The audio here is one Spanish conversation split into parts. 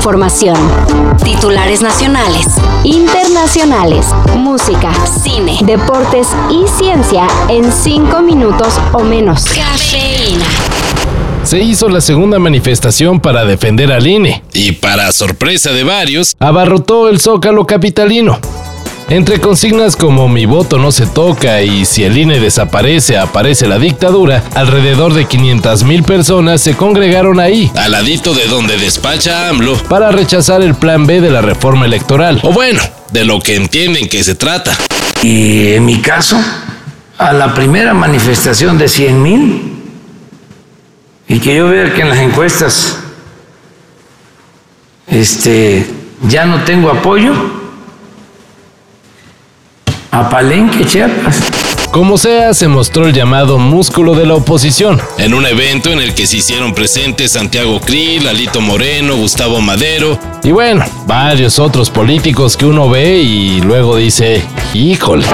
información. Titulares nacionales, internacionales, música, cine, deportes y ciencia en cinco minutos o menos. Cafeína. Se hizo la segunda manifestación para defender al INE y para sorpresa de varios, abarrotó el zócalo capitalino. Entre consignas como mi voto no se toca y si el INE desaparece aparece la dictadura, alrededor de 500 mil personas se congregaron ahí, al ladito de donde despacha AMLO, para rechazar el plan B de la reforma electoral. O bueno, de lo que entienden que se trata. Y en mi caso, a la primera manifestación de 100 mil, y que yo vea que en las encuestas este, ya no tengo apoyo, a Palenque, Chiapas. Como sea, se mostró el llamado músculo de la oposición, en un evento en el que se hicieron presentes Santiago Krill, Alito Moreno, Gustavo Madero y bueno, varios otros políticos que uno ve y luego dice, híjole.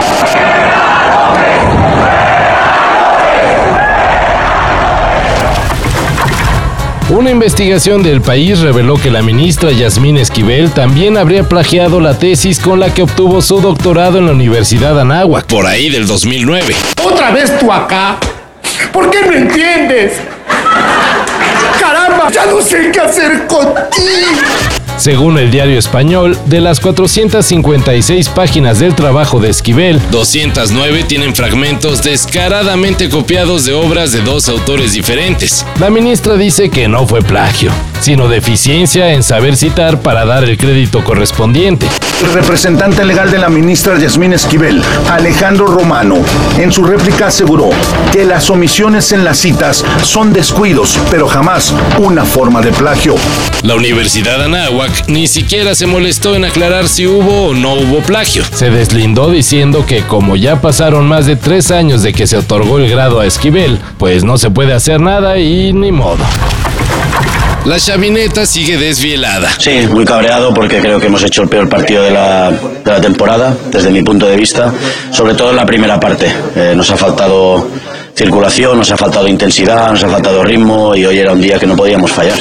Una investigación del país reveló que la ministra Yasmín Esquivel también habría plagiado la tesis con la que obtuvo su doctorado en la Universidad Anáhuac, por ahí del 2009. ¿Otra vez tú acá? ¿Por qué me entiendes? ¡Caramba! ¡Ya no sé qué hacer contigo! Según el diario español, de las 456 páginas del trabajo de Esquivel, 209 tienen fragmentos descaradamente copiados de obras de dos autores diferentes. La ministra dice que no fue plagio, sino deficiencia en saber citar para dar el crédito correspondiente. El representante legal de la ministra Yasmín Esquivel, Alejandro Romano, en su réplica aseguró que las omisiones en las citas son descuidos, pero jamás una forma de plagio. La Universidad Anáhuac ni siquiera se molestó en aclarar si hubo o no hubo plagio. Se deslindó diciendo que como ya pasaron más de tres años de que se otorgó el grado a Esquivel, pues no se puede hacer nada y ni modo. La chavineta sigue desvielada. Sí, muy cabreado porque creo que hemos hecho el peor partido de la, temporada, desde mi punto de vista, sobre todo en la primera parte. Eh, nos ha faltado circulación, nos ha faltado intensidad, nos ha faltado ritmo y hoy era un día que no podíamos fallar.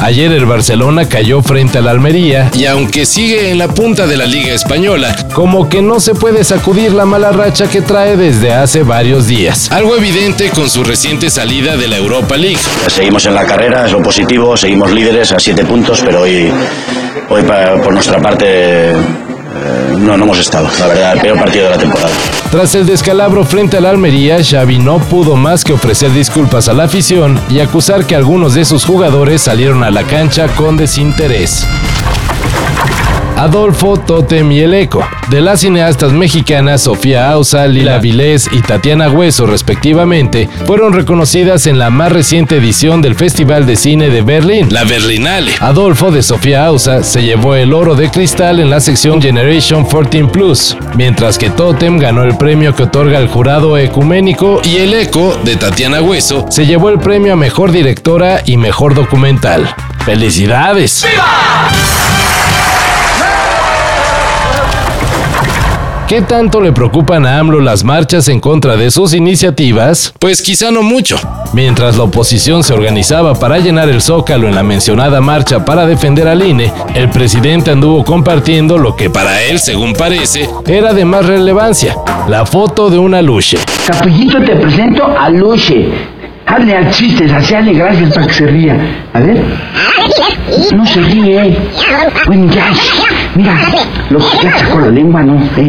Ayer el Barcelona cayó frente al Almería y aunque sigue en la punta de la Liga Española, como que no se puede sacudir la mala racha que trae desde hace varios días. Algo evidente con su reciente salida de la Europa League. Seguimos en la carrera, es lo positivo, seguimos líderes a siete puntos, pero hoy, hoy por nuestra parte no, no hemos estado, la verdad, el peor partido de la temporada. Tras el descalabro frente al Almería, Xavi no pudo más que ofrecer disculpas a la afición y acusar que algunos de sus jugadores salieron a la cancha con desinterés. Adolfo, Totem y El Eco. De las cineastas mexicanas Sofía Ausa, Lila Vilés y Tatiana Hueso, respectivamente, fueron reconocidas en la más reciente edición del Festival de Cine de Berlín, la Berlinale. Adolfo, de Sofía Ausa, se llevó el oro de cristal en la sección Generation 14 Plus, mientras que Totem ganó el premio que otorga el jurado ecuménico y El Eco, de Tatiana Hueso, se llevó el premio a Mejor Directora y Mejor Documental. ¡Felicidades! ¿Qué tanto le preocupan a AMLO las marchas en contra de sus iniciativas? Pues quizá no mucho. Mientras la oposición se organizaba para llenar el zócalo en la mencionada marcha para defender al INE, el presidente anduvo compartiendo lo que para él, según parece, era de más relevancia, la foto de una luche. Capullito, te presento a Luche. Hazle al chiste, hazle gracias para que se ría. A ver. No se ríe. Bueno, ya. Mira, lo que ya sacó la lengua, ¿no? Eh,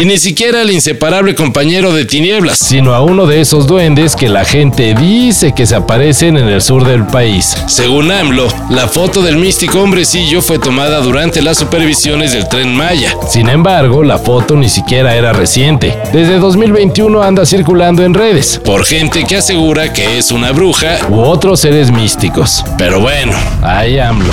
Y ni siquiera el inseparable compañero de tinieblas, sino a uno de esos duendes que la gente dice que se aparecen en el sur del país. Según AMLO, la foto del místico hombrecillo fue tomada durante las supervisiones del tren Maya. Sin embargo, la foto ni siquiera era reciente. Desde 2021 anda circulando en redes, por gente que asegura que es una bruja u otros seres místicos. Pero bueno, ahí AMLO.